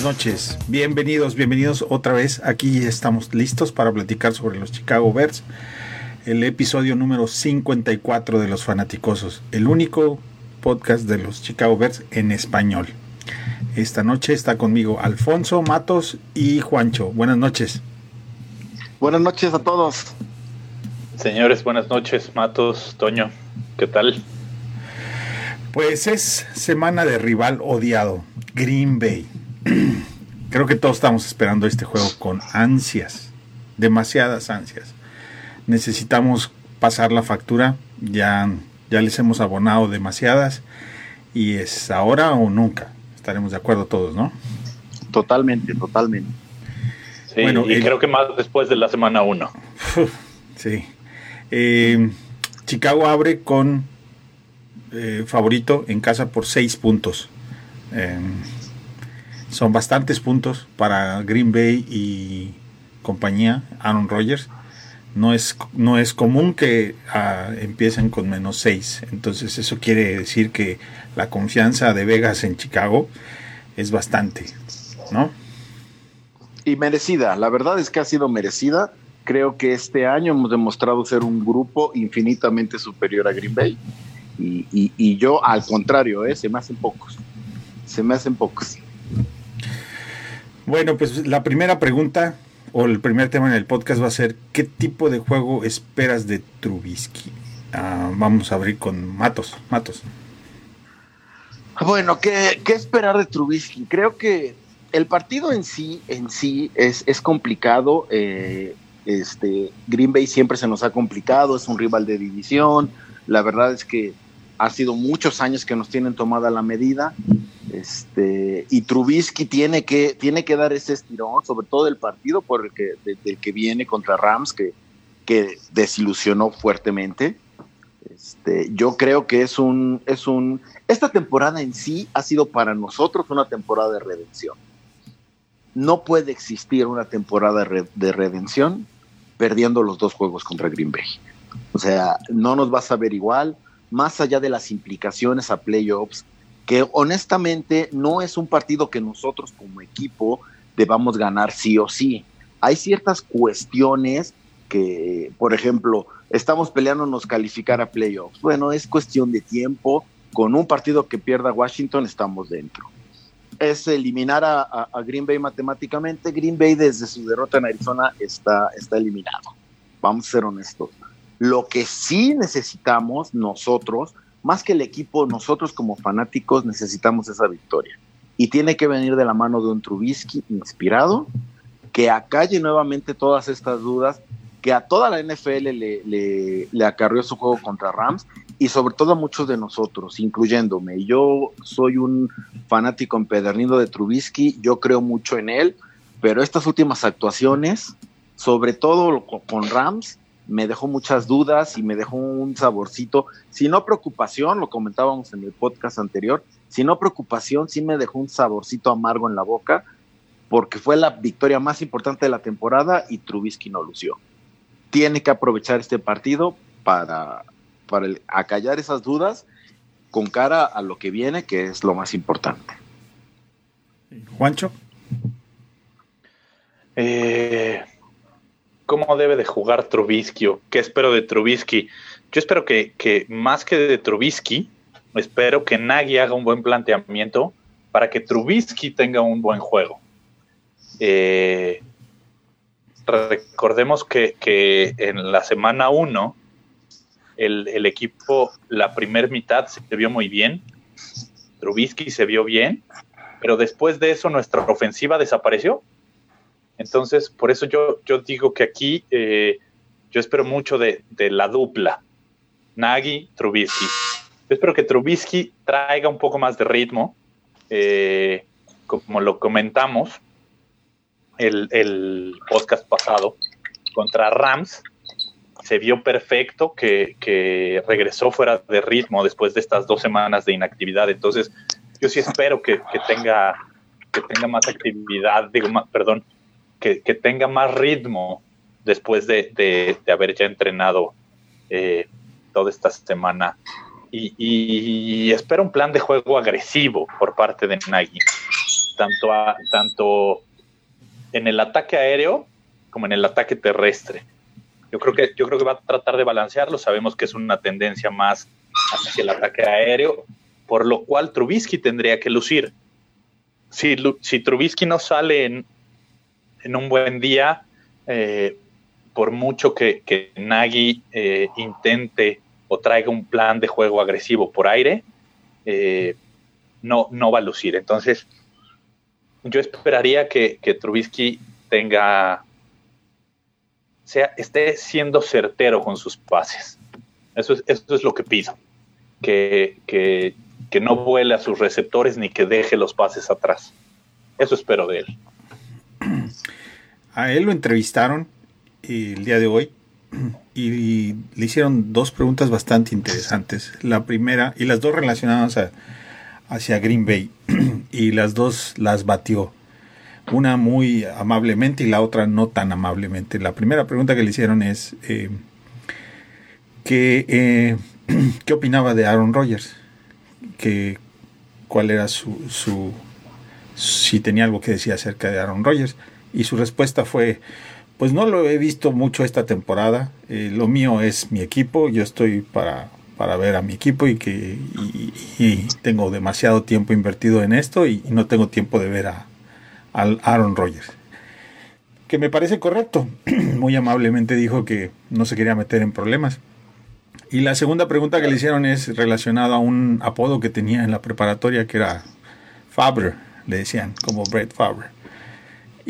Buenas noches, bienvenidos, bienvenidos otra vez. Aquí estamos listos para platicar sobre los Chicago Bears, el episodio número 54 de Los Fanaticosos, el único podcast de los Chicago Bears en español. Esta noche está conmigo Alfonso Matos y Juancho. Buenas noches. Buenas noches a todos. Señores, buenas noches, Matos, Toño, ¿qué tal? Pues es semana de rival odiado, Green Bay. Creo que todos estamos esperando este juego con ansias, demasiadas ansias. Necesitamos pasar la factura, ya, ya les hemos abonado demasiadas y es ahora o nunca. Estaremos de acuerdo todos, ¿no? Totalmente, totalmente. Sí, bueno, y creo que más después de la semana 1. sí. Eh, Chicago abre con eh, favorito en casa por 6 puntos. Em, son bastantes puntos para Green Bay y compañía, Aaron Rodgers. No es, no es común que ah, empiecen con menos 6. Entonces eso quiere decir que la confianza de Vegas en Chicago es bastante, ¿no? Y merecida, la verdad es que ha sido merecida. Creo que este año hemos demostrado ser un grupo infinitamente superior a Green Bay. Y, yo, al contrario, ¿eh? se me hacen pocos. Se me hacen pocos. Bueno, pues la primera pregunta o el primer tema en el podcast va a ser ¿qué tipo de juego esperas de Trubisky? Ah, vamos a abrir con Matos. Matos. Bueno, ¿qué, ¿qué, esperar de Trubisky? Creo que el partido en sí, en sí es, es complicado. Eh, este, Green Bay siempre se nos ha complicado, es un rival de división. La verdad es que ha sido muchos años que nos tienen tomada la medida. Este, y Trubisky tiene que, tiene que dar ese estirón, sobre todo el partido por el que, del que viene contra Rams, que, que desilusionó fuertemente. Este, yo creo que es un, es un. Esta temporada en sí ha sido para nosotros una temporada de redención. No puede existir una temporada de redención perdiendo los dos juegos contra Green Bay. O sea, no nos va a saber igual más allá de las implicaciones a playoffs, que honestamente no es un partido que nosotros como equipo debamos ganar sí o sí. Hay ciertas cuestiones que, por ejemplo, estamos peleándonos calificar a playoffs. Bueno, es cuestión de tiempo. Con un partido que pierda Washington estamos dentro. Es eliminar a, Green Bay matemáticamente. Green Bay desde su derrota en Arizona está, está eliminado. Vamos a ser honestos. Lo que sí necesitamos nosotros, más que el equipo, nosotros como fanáticos necesitamos esa victoria. Y tiene que venir de la mano de un Trubisky inspirado, que acalle nuevamente todas estas dudas, que a toda la NFL le, le, acarrió su juego contra Rams y sobre todo a muchos de nosotros, incluyéndome. Yo soy un fanático empedernido de Trubisky, yo creo mucho en él, pero estas últimas actuaciones, sobre todo con Rams, me dejó muchas dudas y me dejó un saborcito, si no preocupación, lo comentábamos en el podcast anterior, si no preocupación, sí me dejó un saborcito amargo en la boca, porque fue la victoria más importante de la temporada y Trubisky no lució. Tiene que aprovechar este partido para, para acallar esas dudas con cara a lo que viene, que es lo más importante. Juancho. Eh, cómo debe de jugar Trubisky o qué espero de Trubisky. Yo espero que, más que de Trubisky, espero que Nagy haga un buen planteamiento para que Trubisky tenga un buen juego. Eh, recordemos que, en la semana 1 el, el, equipo, la primera mitad se vio muy bien, Trubisky se vio bien, pero después de eso nuestra ofensiva desapareció. Entonces, por eso yo, digo que aquí eh, yo espero mucho de, la dupla, Nagy, Trubisky. Yo espero que Trubisky traiga un poco más de ritmo, eh, como lo comentamos el, el, podcast pasado contra Rams. Se vio perfecto que, que, regresó fuera de ritmo después de estas dos semanas de inactividad. Entonces, yo sí espero que, que tenga, que tenga más actividad, digo, más, perdón, que, tenga más ritmo después de, haber ya entrenado eh, toda esta semana. Y, espero un plan de juego agresivo por parte de Nagy. tanto, a, tanto en el ataque aéreo como en el ataque terrestre. Yo creo que, yo creo que va a tratar de balancearlo. Sabemos que es una tendencia más hacia el ataque aéreo, por lo cual Trubisky tendría que lucir. Si, si Trubisky no sale en, en un buen día, eh, por mucho que, Nagy eh, intente o traiga un plan de juego agresivo por aire, eh, no, no va a lucir. Entonces, yo esperaría que, que Trubisky tenga sea, esté siendo certero con sus pases. Eso es, eso es lo que pido. Que, que, que, no vuele a sus receptores ni que deje los pases atrás. Eso espero de él. A él lo entrevistaron el día de hoy y le hicieron dos preguntas bastante interesantes. La primera, y las dos relacionadas a, hacia Green Bay, y las dos las batió una muy amablemente y la otra no tan amablemente. La primera pregunta que le hicieron es eh, que, eh, qué opinaba de Aaron Rodgers, que cuál era su, su, si tenía algo que decir acerca de Aaron Rodgers y su respuesta fue pues no lo he visto mucho esta temporada. Eh, lo mío es mi equipo. Yo estoy para, para ver a mi equipo y que tengo demasiado tiempo invertido en esto y no tengo tiempo de ver a, al Aaron Rodgers. Que me parece correcto. Muy amablemente dijo que no se quería meter en problemas. Y la segunda pregunta que le hicieron es relacionada a un apodo que tenía en la preparatoria que era Faber, le decían, como Brett Faber.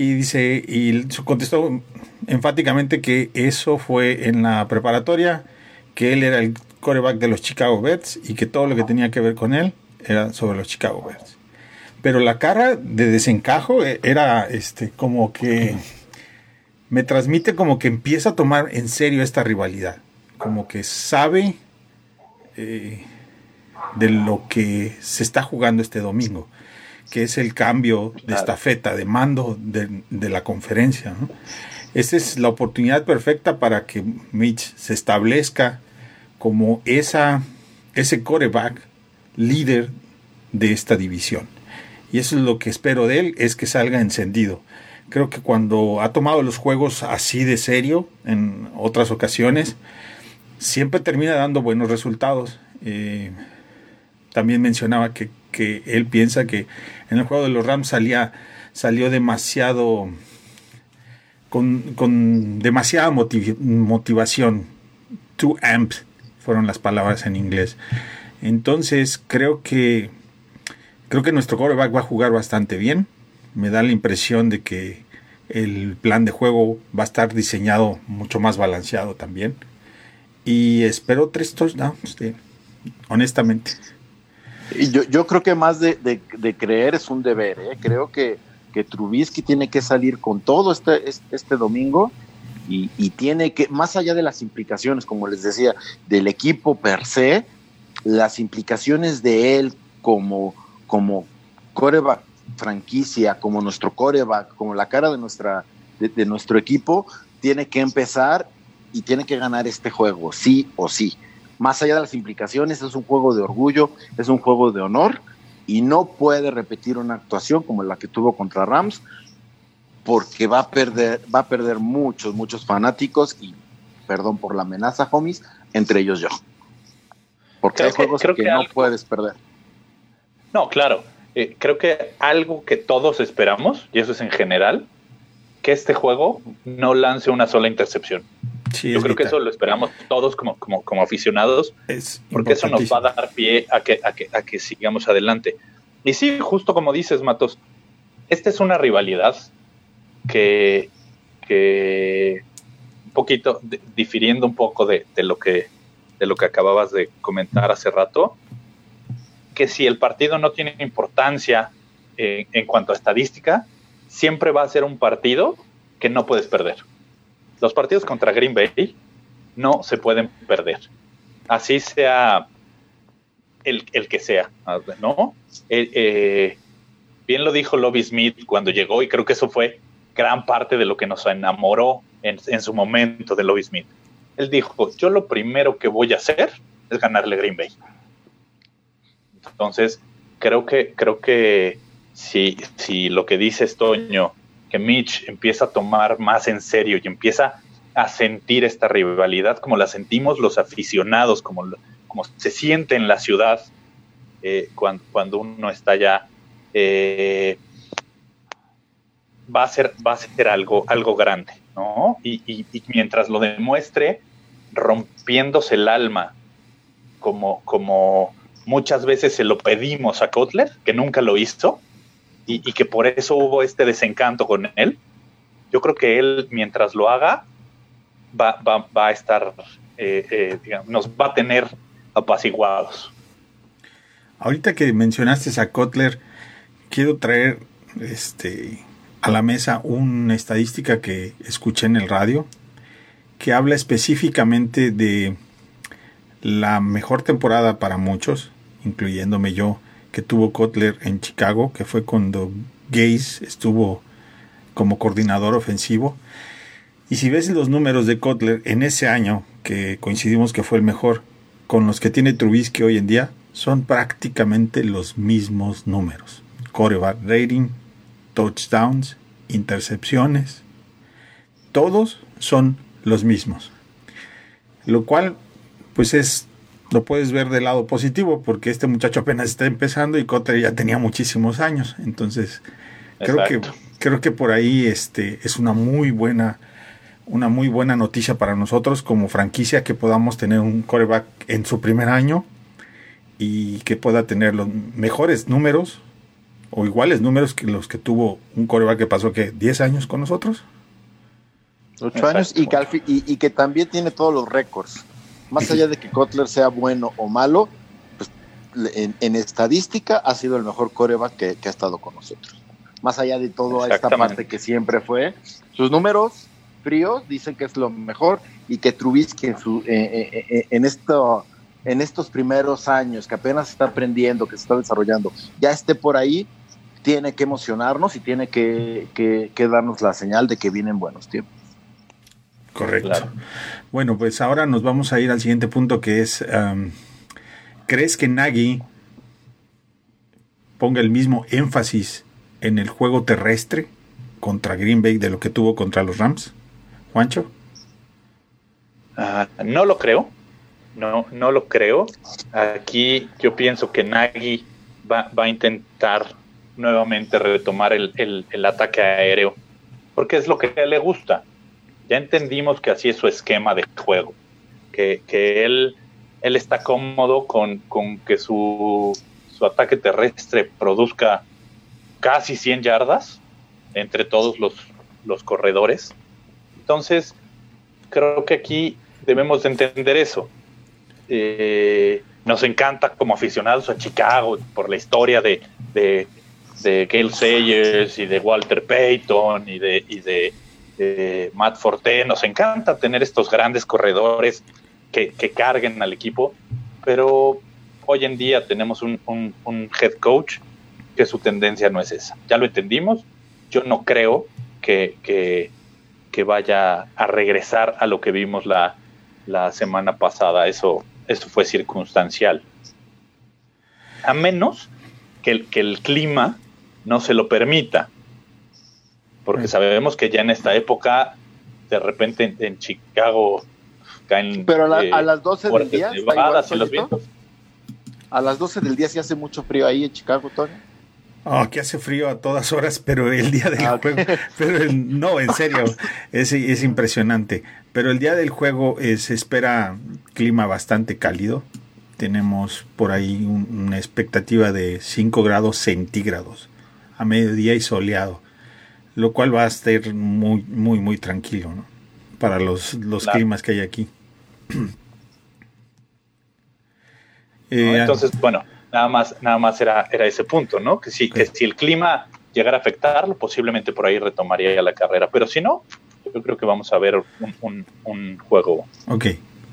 Y dice, y contestó enfáticamente que eso fue en la preparatoria, que él era el coreback de los Chicago Bears y que todo lo que tenía que ver con él era sobre los Chicago Bears. Pero la cara de desencajo eh, era este como que me transmite como que empieza a tomar en serio esta rivalidad, como que sabe eh, de lo que se está jugando este domingo, que es el cambio de estafeta, de mando de, la conferencia. Esa es la oportunidad perfecta para que Mitch se establezca como esa, ese coreback líder de esta división y eso es lo que espero de él, es que salga encendido. Creo que cuando ha tomado los juegos así de serio en otras ocasiones, siempre termina dando buenos resultados. Eh, también mencionaba que, él piensa que en el juego de los Rams salía, salió demasiado, con, demasiada motivación. Too amped fueron las palabras en inglés. Entonces creo que Creo que nuestro coreback va a jugar bastante bien. Me da la impresión de que el plan de juego va a estar diseñado mucho más balanceado también. Y espero tres touchdowns, honestamente. Yo, yo creo que más de, creer es un deber. ¿eh? Creo que, Trubisky tiene que salir con todo este, este domingo y, tiene que, más allá de las implicaciones, como les decía, del equipo per se, las implicaciones de él como como coreback franquicia, como nuestro coreback, como la cara de, nuestra, de, nuestro equipo, tiene que empezar y tiene que ganar este juego, sí o sí. Más allá de las implicaciones, es un juego de orgullo, es un juego de honor y no puede repetir una actuación como la que tuvo contra Rams porque va a perder, va a perder muchos, muchos fanáticos y perdón por la amenaza, homies, entre ellos yo. Porque hay juegos que, no puedes perder. No, claro. Eh, creo que algo que todos esperamos, y eso es en general, que este juego no lance una sola intercepción. Yo creo que eso lo esperamos todos como, como, como aficionados, porque eso nos va a dar pie a que, a, que, a que sigamos adelante. Y sí, justo como dices, Matos, esta es una rivalidad que, que un poquito, difiriendo un poco de, de, lo que, de lo que acababas de comentar hace rato, que si el partido no tiene importancia eh, en cuanto a estadística, siempre va a ser un partido que no puedes perder. Los partidos contra Green Bay no se pueden perder. Así sea el, que sea, ¿no? Eh, eh, bien lo dijo Lobby Smith cuando llegó y creo que eso fue gran parte de lo que nos enamoró en, en su momento de Lobby Smith. Él dijo, yo lo primero que voy a hacer es ganarle Green Bay. Entonces, creo que, creo que si, si lo que dice Toño, que Mitch empieza a tomar más en serio y empieza a sentir esta rivalidad como la sentimos los aficionados, como, como se siente en la ciudad eh, cuando, cuando, uno está ya, eh, va a ser, va a ser algo, algo grande, ¿no? Y, y, mientras lo demuestre, rompiéndose el alma, como, como muchas veces se lo pedimos a Kotler, que nunca lo hizo, y, que por eso hubo este desencanto con él. Yo creo que él, mientras lo haga, va, va, va a estar, eh, eh, digamos, nos va a tener apaciguados. Ahorita que mencionaste a Kotler, quiero traer este, a la mesa una estadística que escuché en el radio que habla específicamente de la mejor temporada para muchos, incluyéndome yo, que tuvo Kotler en Chicago, que fue cuando Gaze estuvo como coordinador ofensivo. Y si ves los números de Kotler en ese año, que coincidimos que fue el mejor, con los que tiene Trubisky hoy en día, son prácticamente los mismos números. Coreback rating, touchdowns, intercepciones, todos son los mismos. Lo cual, pues es, lo puedes ver del lado positivo, porque este muchacho apenas está empezando y Kotler ya tenía muchísimos años. Entonces, creo que, creo que por ahí este, es una muy buena una muy buena noticia para nosotros como franquicia que podamos tener un coreback en su primer año y que pueda tener los mejores números o iguales números que los que tuvo un coreback que pasó que 10 años con nosotros. 8 años y que, y, que, también tiene todos los récords. Más allá de que Kotler sea bueno o malo, pues en, estadística ha sido el mejor coreback que, que, ha estado con nosotros. Más allá de toda esta parte que siempre fue, sus números fríos dicen que es lo mejor y que Trubisky en, su, eh, eh, eh, en, esto, en estos primeros años que apenas está aprendiendo, que se está desarrollando, ya esté por ahí, tiene que emocionarnos y tiene que, que, darnos la señal de que vienen buenos tiempos. Correcto. Bueno, pues ahora nos vamos a ir al siguiente punto que es, ¿crees que Nagy ponga el mismo énfasis en el juego terrestre contra Green Bay de lo que tuvo contra los Rams? Juancho. Ah, no lo creo. No, no lo creo. Aquí yo pienso que Nagy va, a intentar nuevamente retomar el, ataque aéreo, porque es lo que le gusta. Ya entendimos que así es su esquema de juego, que, él, él está cómodo con, con que su, su, ataque terrestre produzca casi 100 yardas entre todos los, los corredores entonces, creo que aquí debemos de entender eso. Eh, nos encanta como aficionados a Chicago por la historia de, de, de Gail Sayers y de Walter Payton y de, y de, Matt Forte. Nos encanta tener estos grandes corredores que, carguen al equipo, pero hoy en día tenemos un, head coach que su tendencia no es esa. Ya lo entendimos. Yo no creo que, vaya a regresar a lo que vimos la, semana pasada. Eso, fue circunstancial. A menos que el clima no se lo permita. Porque sabemos que ya en esta época, de repente en, Chicago caen. Pero a, eh, las 12 del día. a las 12 del día se hace mucho frío ahí en Chicago, Tony. Oh, que hace frío a todas horas, pero el día del ah, juego, pero no, en serio, es, es, impresionante. Pero el día del juego se espera clima bastante cálido. Tenemos por ahí una expectativa de 5 grados centígrados a mediodía y soleado, lo cual va a estar muy, muy, muy tranquilo ¿no? para los, los climas que hay aquí. Eh, entonces, bueno, Nada más, nada más era, era ese punto, ¿no? Que si, que si el clima llegara a afectarlo, posiblemente por ahí retomaría la carrera. Pero si no, yo creo que vamos a ver un, juego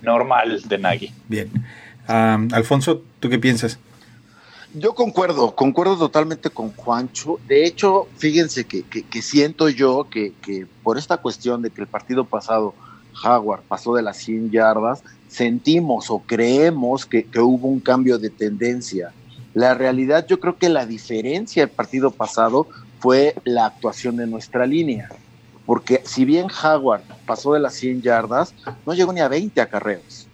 normal de Nagy. Bien. Alfonso, ¿tú qué piensas? Yo concuerdo, concuerdo totalmente con Juancho. De hecho, fíjense que, que, siento yo que, que, por esta cuestión de que el partido pasado Jaguar pasó de las 100 yardas, sentimos o creemos que, hubo un cambio de tendencia La realidad, yo creo que la diferencia del partido pasado fue la actuación de nuestra línea. Porque si bien Howard pasó de las 100 yardas, no llegó ni a 20 acarreos.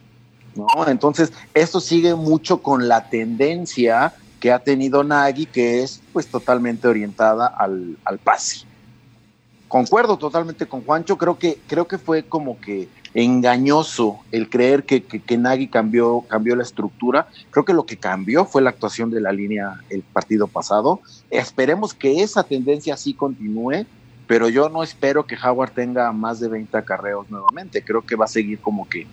¿no? Entonces, esto sigue mucho con la tendencia que ha tenido Nagy, que es pues totalmente orientada al, al pase. Concuerdo totalmente con Juancho, creo que, creo que fue como que engañoso el creer que, que, Nagy cambió, cambió la estructura. Creo que lo que cambió fue la actuación de la línea el partido pasado. Esperemos que esa tendencia sí continúe, pero yo no espero que Howard tenga más de 20 acarreos nuevamente. Creo que va a seguir como que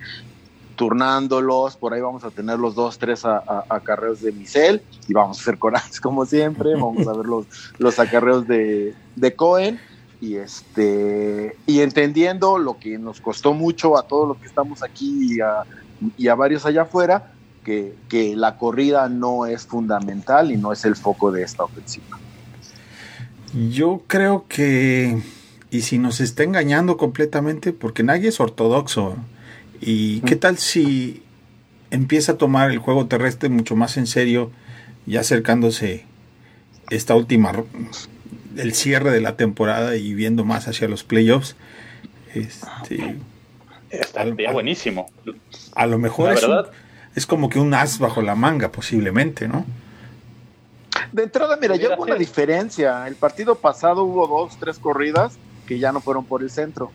turnándolos, por ahí vamos a tener los dos, tres acarreos de Michel y vamos a hacer corajes como siempre, vamos a ver los, los acarreos de, de Cohen y este y entendiendo lo que nos costó mucho a todos los que estamos aquí y a, varios allá afuera, que, que, la corrida no es fundamental y no es el foco de esta ofensiva. Yo creo que, y si nos está engañando completamente, porque nadie es ortodoxo, ¿y qué tal si empieza a tomar el juego terrestre mucho más en serio, ya acercándose esta última el cierre de la temporada y viendo más hacia los playoffs. Este, Estaría buenísimo. A lo mejor es, es, como que un as bajo la manga, posiblemente, ¿no? De entrada, mira, ya hubo una diferencia. El partido pasado hubo dos, tres corridas que ya no fueron por el centro.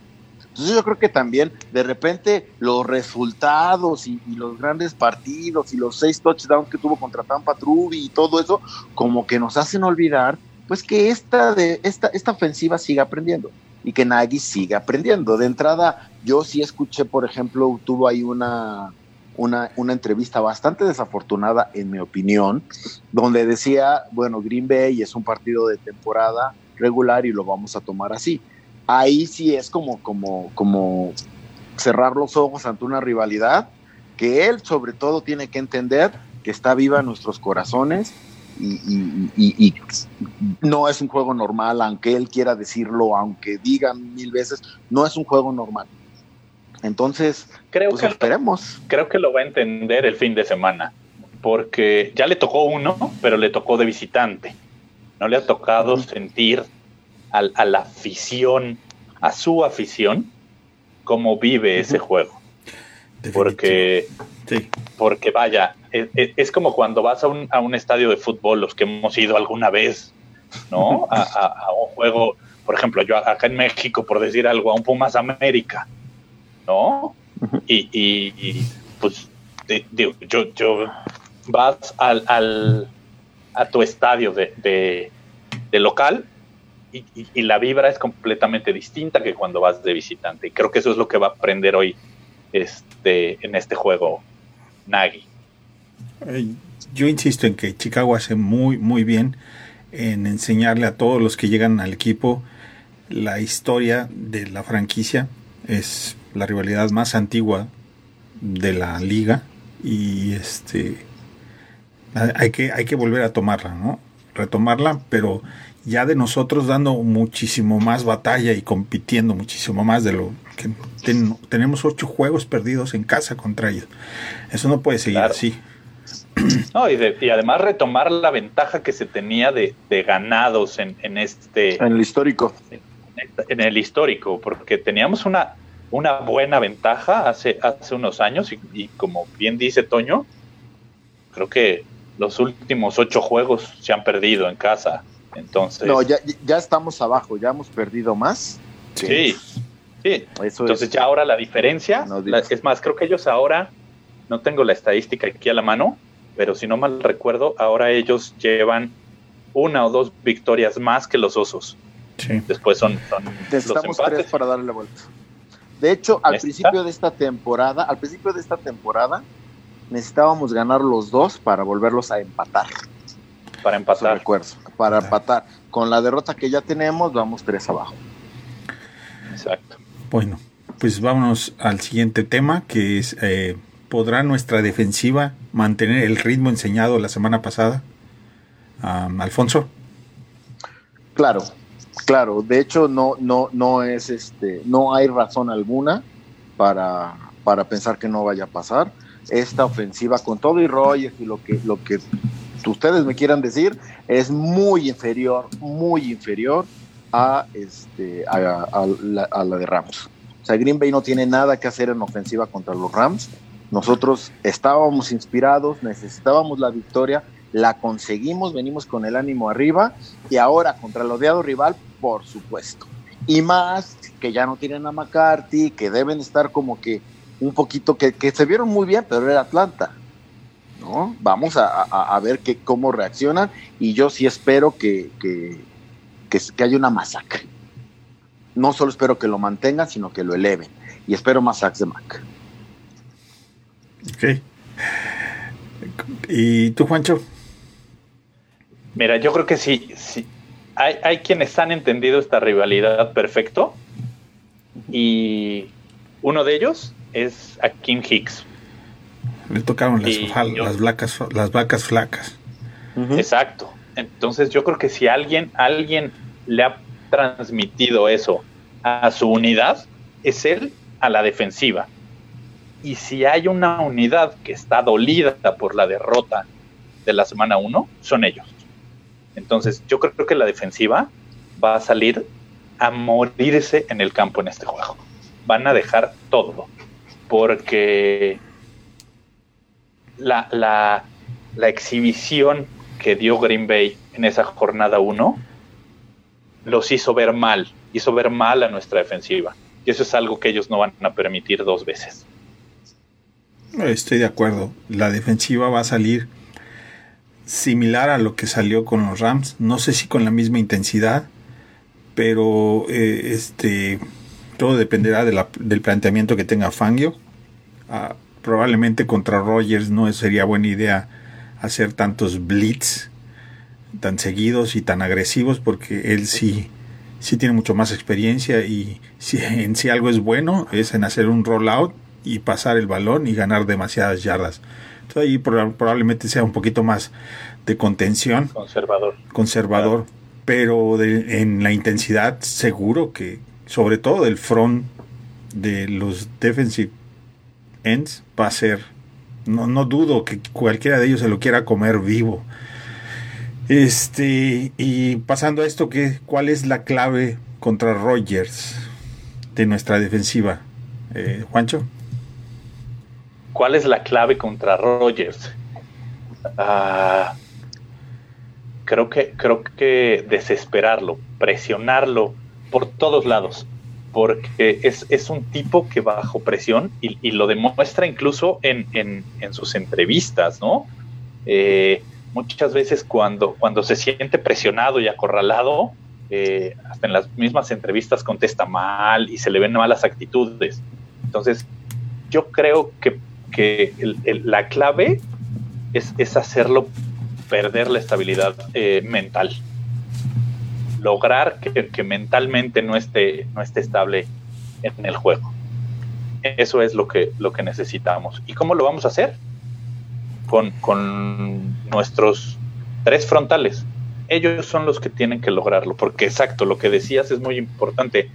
Entonces yo creo que también de repente los resultados y, los grandes partidos y los seis touchdowns que tuvo contra Tampa Truby y todo eso, como que nos hacen olvidar pues que esta, de, esta, esta ofensiva siga aprendiendo y que Nagy siga aprendiendo. De entrada, yo sí escuché, por ejemplo, tuvo ahí una, una, una, entrevista bastante desafortunada, en mi opinión, donde decía, bueno, Green Bay es un partido de temporada regular y lo vamos a tomar así. Ahí sí es como, como, como cerrar los ojos ante una rivalidad que él sobre todo tiene que entender que está viva en nuestros corazones y, no es un juego normal, aunque él quiera decirlo, aunque digan mil veces, no es un juego normal. Entonces, creo pues que esperemos. creo que lo va a entender el fin de semana, porque ya le tocó uno, pero le tocó de visitante. No le ha tocado sentir a, la afición, a su afición, cómo vive ese juego. Porque, porque vaya, es, como cuando vas a un, a un, estadio de fútbol, los que hemos ido alguna vez, ¿no? A, un juego, por ejemplo, yo acá en México, por decir algo, a un Pumas América, ¿no? Y, pues, yo, yo vas al, al, a tu estadio de, de, local y, la vibra es completamente distinta que cuando vas de visitante. Y creo que eso es lo que va a aprender hoy este, en este juego Nagy. Eh, yo insisto en que Chicago hace muy, muy bien en enseñarle a todos los que llegan al equipo la historia de la franquicia. Es la rivalidad más antigua de la liga y este hay que, hay que volver a tomarla, ¿no? Retomarla, pero ya de nosotros dando muchísimo más batalla y compitiendo muchísimo más de lo que tenemos ocho juegos perdidos en casa contra ellos. Eso no puede seguir así. No, y, además retomar la ventaja que se tenía de, ganados en, este... En el histórico. En, el histórico, porque teníamos una, una buena ventaja hace, hace unos años y, como bien dice Toño, creo que los últimos ocho juegos se han perdido en casa. Entonces... No, ya, ya estamos abajo, ya hemos perdido más. Sí, sí. Entonces ya ahora la diferencia, es más, creo que ellos ahora, no tengo la estadística aquí a la mano, pero si no mal recuerdo, ahora ellos llevan una o dos victorias más que los osos. Sí. Después son, son Necesitamos tres para darle la vuelta. De hecho, al principio de esta temporada, al principio de esta temporada, necesitábamos ganar los dos para volverlos a empatar. Para empatar. Recuerdo, para empatar. Con la derrota que ya tenemos, vamos tres abajo. Exacto. Bueno, pues vámonos al siguiente tema, que es eh, ¿podrá nuestra defensiva mantener el ritmo enseñado la semana pasada? Alfonso. Claro, claro. De hecho, no, no, no es este, no hay razón alguna para, para pensar que no vaya a pasar. Esta ofensiva con todo y Rogers y lo que, lo que ustedes me quieran decir, es muy inferior, muy inferior a, este, a, la, de Rams. O sea, Green Bay no tiene nada que hacer en ofensiva contra los Rams. Nosotros estábamos inspirados, necesitábamos la victoria, la conseguimos, venimos con el ánimo arriba y ahora contra el odiado rival, por supuesto. Y más que ya no tienen a McCarthy, que deben estar como que un poquito, que, que se vieron muy bien, pero era Atlanta. ¿no? Vamos a, ver que, cómo reaccionan y yo sí espero que, que, que, haya una masacre. No solo espero que lo mantengan, sino que lo eleven. Y espero más sacks de Mac. Ok. ¿Y tú, Juancho? Mira, yo creo que sí, sí. Hay, hay quienes han entendido esta rivalidad perfecto. Y uno de ellos es a Kim Hicks. Le tocaron las, las, vacas, las vacas flacas. Exacto. Entonces yo creo que si alguien, alguien le ha transmitido eso a su unidad, es él a la defensiva. Y si hay una unidad que está dolida por la derrota de la semana 1, son ellos. Entonces yo creo que la defensiva va a salir a morirse en el campo en este juego. Van a dejar todo. Porque la, la, exhibición que dio Green Bay en esa jornada 1 los hizo ver mal, hizo ver mal a nuestra defensiva. Y eso es algo que ellos no van a permitir dos veces. Estoy de acuerdo. La defensiva va a salir similar a lo que salió con los Rams. No sé si con la misma intensidad, pero eh, este todo dependerá del planteamiento que tenga Fangio. Ah, probablemente contra Rogers no sería buena idea hacer tantos blitz tan seguidos y tan agresivos porque él sí, sí tiene mucho más experiencia y si en sí algo es bueno es en hacer un rollout y pasar el balón y ganar demasiadas yardas. Entonces ahí probablemente sea un poquito más de contención. Conservador. Conservador. Pero en la intensidad seguro que, sobre todo del front de los defensive ends, va a ser, no, no dudo que cualquiera de ellos se lo quiera comer vivo. Este, y pasando a esto, ¿qué, ¿cuál es la clave contra Rogers de nuestra defensiva? Eh, Juancho. ¿Cuál es la clave contra Rogers? Ah, creo que creo que desesperarlo, presionarlo por todos lados, porque es, es un tipo que bajo presión y, lo demuestra incluso en, en, sus entrevistas, ¿no? Eh, muchas veces cuando, cuando se siente presionado y acorralado, eh, hasta en las mismas entrevistas contesta mal y se le ven malas actitudes. Entonces, yo creo que, la clave es, hacerlo perder la estabilidad eh, mental. Lograr que, mentalmente no esté, no esté estable en el juego. Eso es lo que, lo que necesitamos. ¿Y cómo lo vamos a hacer? con, nuestros tres frontales. Ellos son los que tienen que lograrlo, porque exacto, lo que decías es muy importante.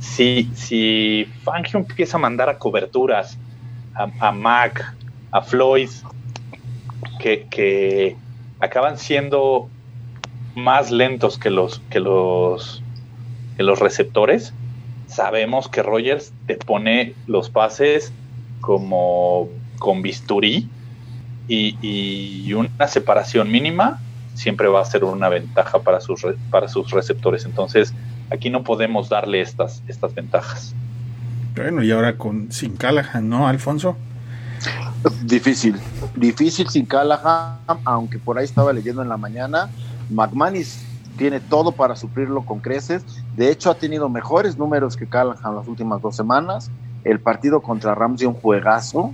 Si, si Fangio empieza a mandar a coberturas a, Mac, a Floyd, que, que, acaban siendo más lentos que los, que los, que los receptores, sabemos que Rogers te pone los pases como con bisturí y, una separación mínima siempre va a ser una ventaja para sus, para sus receptores. Entonces, aquí no podemos darle estas, estas ventajas. Bueno, y ahora con sin Callahan, ¿no, Alfonso? Difícil, difícil sin Callahan, aunque por ahí estaba leyendo en la mañana, McManus tiene todo para suplirlo con creces. De hecho, ha tenido mejores números que Callahan las últimas dos semanas. El partido contra Rams dio un juegazo,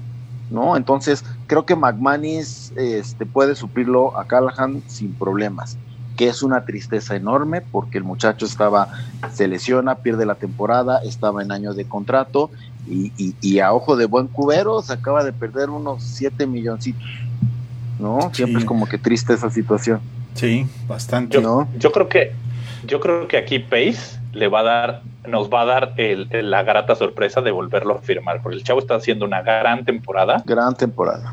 ¿no? Entonces, creo que McManus este, puede suplirlo a Callahan sin problemas, que es una tristeza enorme porque el muchacho estaba, se lesiona, pierde la temporada, estaba en año de contrato y, a ojo de buen cubero se acaba de perder unos 7 milloncitos, ¿no? Siempre es como que triste esa situación. Sí, bastante. Yo, ¿no? yo creo que yo creo que aquí Pace le va a dar, nos va a dar la grata sorpresa de volverlo a firmar, porque el chavo está haciendo una gran temporada. Gran temporada.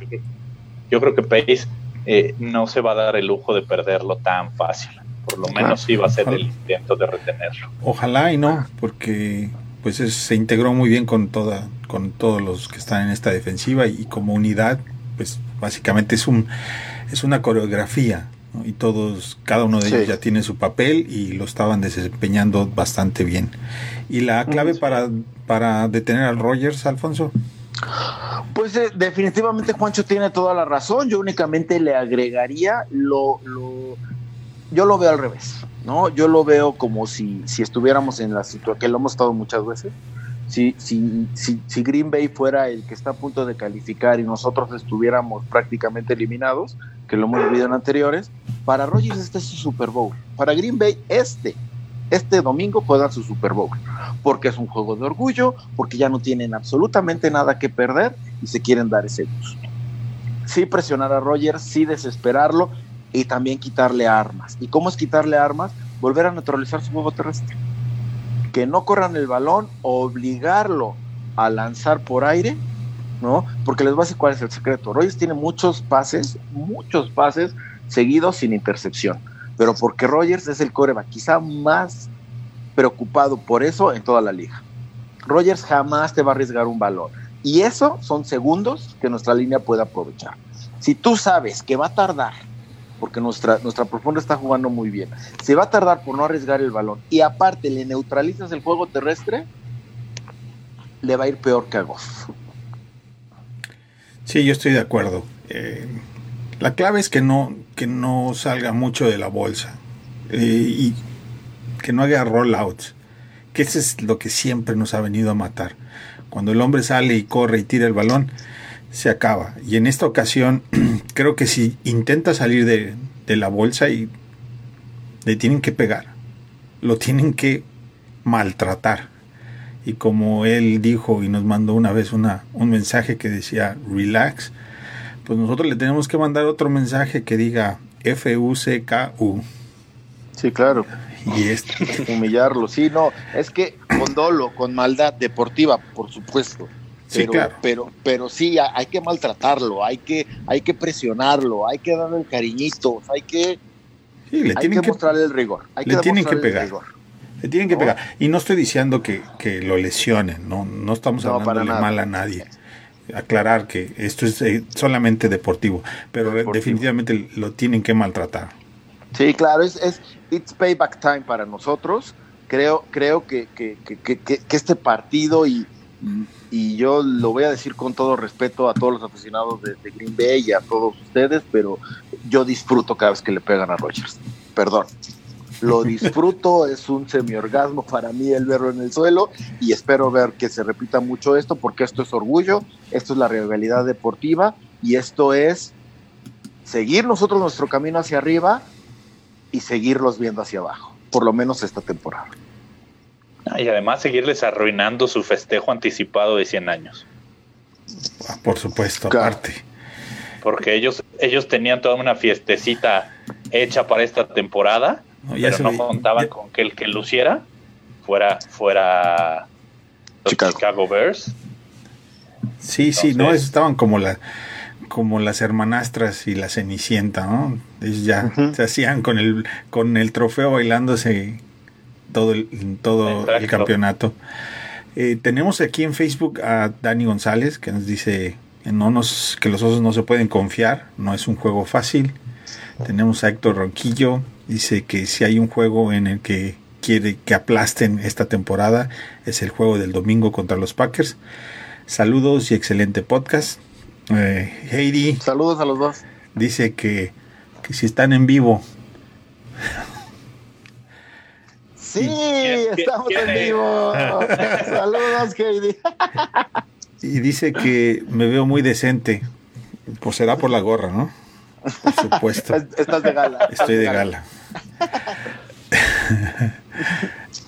Yo creo que Pace eh, no se va a dar el lujo de perderlo tan fácil. Por lo menos sí va a ser el intento de retenerlo. Ojalá y no, porque pues se integró muy bien con toda con todos los que están en esta defensiva y, como unidad, pues básicamente es un es una coreografía y todos cada uno de ellos ya tiene su papel y lo estaban desempeñando bastante bien. Y la clave para para detener al Rogers, Alfonso. Pues eh, definitivamente Juancho tiene toda la razón. Yo únicamente le agregaría lo, lo, yo lo veo al revés, ¿no? Yo lo veo como si, si estuviéramos en la situación que lo hemos estado muchas veces. Si, si, si, Green Bay fuera el que está a punto de calificar y nosotros estuviéramos prácticamente eliminados, que lo hemos vivido en anteriores, para Rogers este es su Super Bowl. Para Green Bay este este domingo juegan su Super Bowl, porque es un juego de orgullo, porque ya no tienen absolutamente nada que perder y se quieren dar ese gusto. Sí presionar a Rogers, sí desesperarlo y también quitarle armas. ¿Y cómo es quitarle armas? Volver a neutralizar su juego terrestre. Que no corran el balón, obligarlo a lanzar por aire, ¿no? Porque les voy a decir cuál es el secreto. Rogers tiene muchos pases, muchos pases seguidos sin intercepción pero porque Rogers es el coreback quizá más preocupado por eso en toda la liga. Rogers jamás te va a arriesgar un balón. Y eso son segundos que nuestra línea puede aprovechar. Si tú sabes que va a tardar, porque nuestra, nuestra profunda está jugando muy bien, si va a tardar por no arriesgar el balón y aparte le neutralizas el juego terrestre, le va a ir peor que a Goff. Sí, yo estoy de acuerdo. Eh, la clave es que no, que no salga mucho de la bolsa eh, y que no haga rollouts, que eso es lo que siempre nos ha venido a matar. Cuando el hombre sale y corre y tira el balón, se acaba. Y en esta ocasión, creo que si intenta salir de, de la bolsa y le tienen que pegar, lo tienen que maltratar. Y como él dijo y nos mandó una vez una, un mensaje que decía relax, pues nosotros le tenemos que mandar otro mensaje que diga F-U-C-K-U. Sí, claro. Y este. Humillarlo, sí, no, es que con dolo, con maldad deportiva, por supuesto. Pero, claro. pero, pero sí, hay que maltratarlo, hay que, hay que presionarlo, hay que darle cariñitos, hay que, sí, le tienen que, mostrarle el rigor. Hay le tienen que pegar. Le tienen que pegar. Y no estoy diciendo que, que lo lesionen, no, no estamos hablando de mal a nadie aclarar que esto es eh, solamente deportivo, pero definitivamente lo tienen que maltratar. Sí, claro, es, es it's payback time para nosotros. Creo, creo que, que, que, que este partido y, y yo lo voy a decir con todo respeto a todos los aficionados de, de, Green Bay y a todos ustedes, pero yo disfruto cada vez que le pegan a Rogers. Perdón lo disfruto, es un semi-orgasmo para mí el verlo en el suelo y espero ver que se repita mucho esto porque esto es orgullo, esto es la realidad deportiva y esto es seguir nosotros nuestro camino hacia arriba y seguirlos viendo hacia abajo, por lo menos esta temporada. Ah, y además seguirles arruinando su festejo anticipado de 100 años. Ah, por supuesto, aparte. Porque ellos, ellos tenían toda una fiestecita hecha para esta temporada pero no contaban con que el que luciera fuera, fuera los Chicago, Bears. Sí, sí, no, estaban como la como las hermanastras y la cenicienta, ¿no? Ellos ya se hacían con el con el trofeo bailándose todo el, todo el campeonato. Eh, tenemos aquí en Facebook a Dani González que nos dice que no nos que los osos no se pueden confiar, no es un juego fácil. Tenemos a Héctor Ronquillo, Dice que si hay un juego en el que quiere que aplasten esta temporada es el juego del domingo contra los Packers. Saludos y excelente podcast. Eh, Heidi. Saludos a los dos. Dice que, que si están en vivo. Sí, estamos en vivo. Saludos, Heidi. y dice que me veo muy decente. Pues será por la gorra, ¿no? Por supuesto. Estás de gala. Estoy de gala.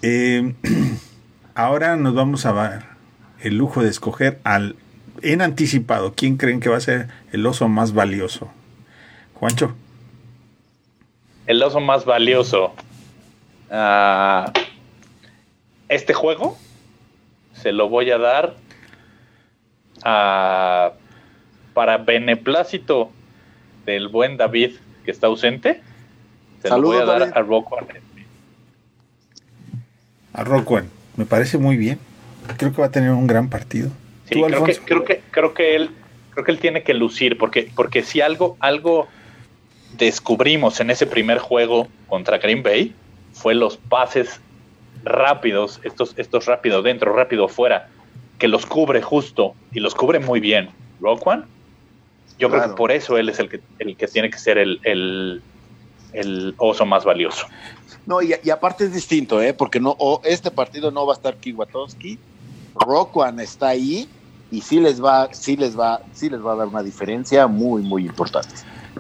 Eh, ahora nos vamos a dar el lujo de escoger al en anticipado quién creen que va a ser el oso más valioso. Juancho. El oso más valioso. Uh, este juego se lo voy a dar a, para beneplácito del buen David que está ausente, se Saludos, lo voy a dar a Roquan. A Rockwell. Me parece muy bien. Creo que va a tener un gran partido. Sí, ¿Tú, creo que, creo que creo que él creo que él tiene que lucir porque porque si algo algo descubrimos en ese primer juego contra Green Bay fue los pases rápidos, estos estos rápido dentro, rápido fuera, que los cubre justo y los cubre muy bien. Roquan, yo creo que por eso él es el que el que tiene que ser el, el, el oso más valioso. No, y, y aparte es distinto, ¿eh? Porque no, o este partido no va a estar Kiwatowski. Rockwan está ahí y sí les va, sí les va, sí les va a dar una diferencia muy, muy importante.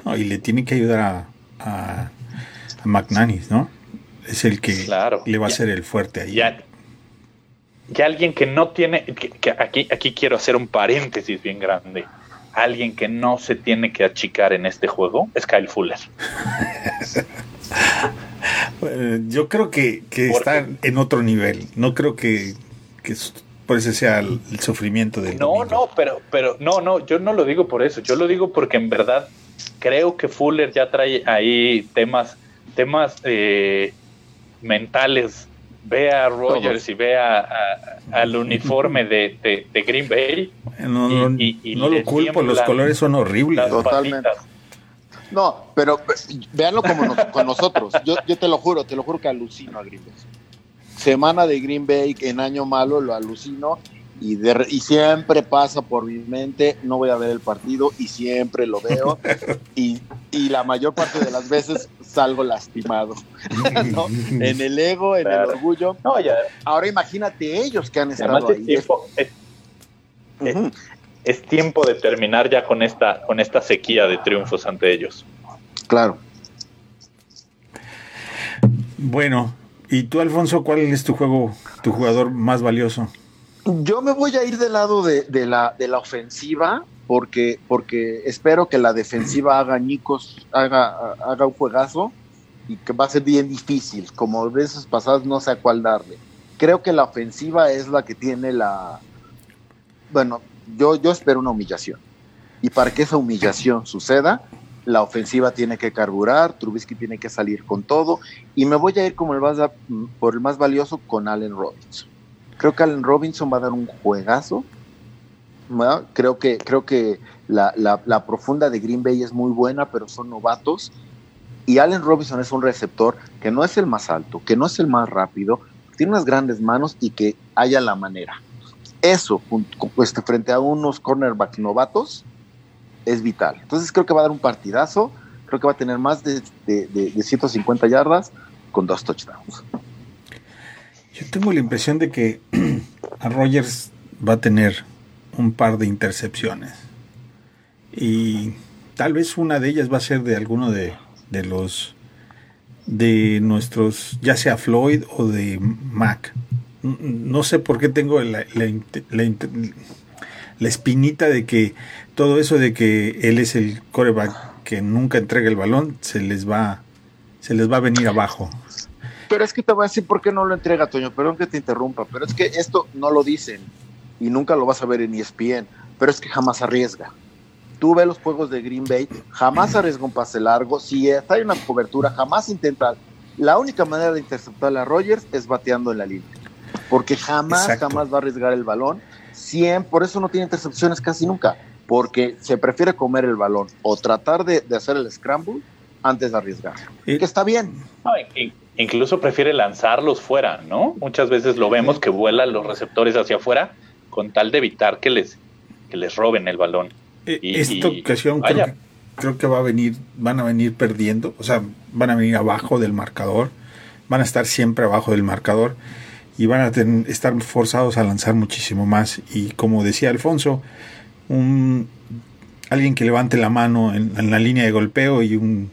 No, y le tiene que ayudar a, a, a McNanis, ¿no? Es el que Claro. le va a ser el fuerte ahí. Ya, ya alguien que no tiene, que, que aquí, aquí quiero hacer un paréntesis bien grande. Alguien que no se tiene que achicar en este juego es Kyle Fuller. Eh, yo creo que, que ¿Por está en otro nivel. No creo que, que por ese sea el, el sufrimiento del No, domingo. no, pero, pero no, no, yo no lo digo por eso. Yo lo digo porque en verdad creo que Fuller ya trae ahí temas, temas eh, mentales. Ve a Rogers y ve a- a- al uniforme de, de- de Green Bay. No, Y- no, y- y no le lo culpo, los colores son horribles. Totalmente. patitas. No, pero véanlo como nos- con nosotros. Yo, yo te lo juro, te lo juro que alucino a Green Bay. Semana de Green Bay en año malo lo alucino y, de y siempre pasa por mi mente, no voy a ver el partido y siempre lo veo y, y la mayor parte de las veces salgo lastimado. ¿no? En el ego, en Claro. el orgullo. No, ya, Ahora imagínate ellos que han además estado es ahí. tiempo, es- Ujú. es tiempo de terminar ya con esta, con esta sequía de triunfos ante ellos. Claro. Bueno, ¿y tú, Alfonso, cuál es tu juego, tu jugador más valioso? Yo me voy a ir del lado de, de la, de la ofensiva porque, porque espero que la defensiva haga ñicos, haga, haga un juegazo y que va a ser bien difícil. Como veces pasadas no sé a cuál darle. Creo que la ofensiva es la que tiene la... Bueno, yo, yo espero una humillación. Y para que esa humillación suceda, la ofensiva tiene que carburar, Trubisky tiene que salir con todo. Y me voy a ir como el más, por el más valioso con Allen Robinson. Creo que Allen Robinson va a dar un juegazo. Creo que, creo que la, profunda de Green Bay es muy buena, pero son novatos. Y Allen Robinson es un receptor que no es el más alto, que no es el más rápido, tiene unas grandes manos y que haya la manera. Eso, este, frente a unos cornerbacks novatos, es vital. Entonces creo que va a dar un partidazo. Creo que va a tener más de, de- de- de 150 yardas con dos touchdowns. Yo tengo la impresión de que a Rogers va a tener un par de intercepciones. Y tal vez una de ellas va a ser de alguno de, de los de nuestros, ya sea Floyd o de Mac. No sé por qué tengo la, la espinita de que todo eso de que él es el coreback que nunca entrega el balón se les va se les va a venir abajo. Pero es que te voy a decir por qué no lo entrega, Toño. Perdón que te interrumpa, pero es que esto no lo dicen y nunca lo vas a ver en E ESPN. Pero es que jamás arriesga. Tú ves los juegos de Green Bay, jamás arriesga un pase largo. Si está en una cobertura, jamás intenta. La única manera de interceptar a Rogers es bateando en la línea. Porque jamás, Exacto. jamás va a arriesgar el balón. Siempre, por eso no tiene intercepciones casi nunca. Porque se prefiere comer el balón o tratar de, de hacer el scramble antes de arriesgar. Eh, Que está bien. No, in- incluso prefiere lanzarlos fuera, ¿no? Muchas veces lo vemos que vuelan los receptores hacia afuera con tal de evitar que les, que les roben el balón. Eh, Y- Esta y- ocasión creo que, creo que va a venir, van a venir perdiendo, o sea, van a venir abajo del marcador, van a estar siempre abajo del marcador y van a ten- estar forzados a lanzar muchísimo más. Y como decía Alfonso, un, alguien que levante la mano en, en la línea de golpeo y un,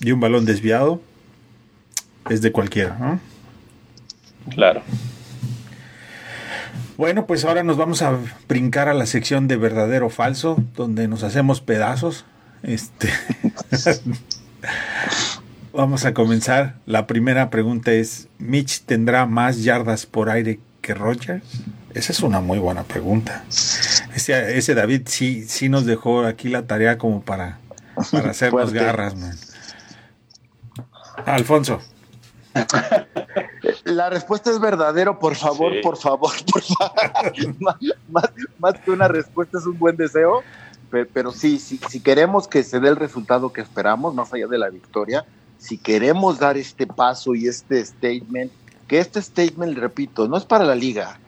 y un balón desviado es de cualquiera, ¿no? Claro. Bueno, pues ahora nos vamos a brincar a la sección de verdadero o falso, donde nos hacemos pedazos. Este vamos a comenzar. La primera pregunta es: ¿Mitch tendrá más yardas por aire que Rogers? Esa es una muy buena pregunta. Ese, ese David sí, sí nos dejó aquí la tarea como para para hacernos garras, man. Alfonso. La respuesta es verdadero, por favor, por favor, por favor. más, que una respuesta es un buen deseo, pero, sí, sí, si queremos que se dé el resultado que esperamos, más allá de la victoria, si queremos dar este paso y este statement, que este statement, repito, no es para la liga,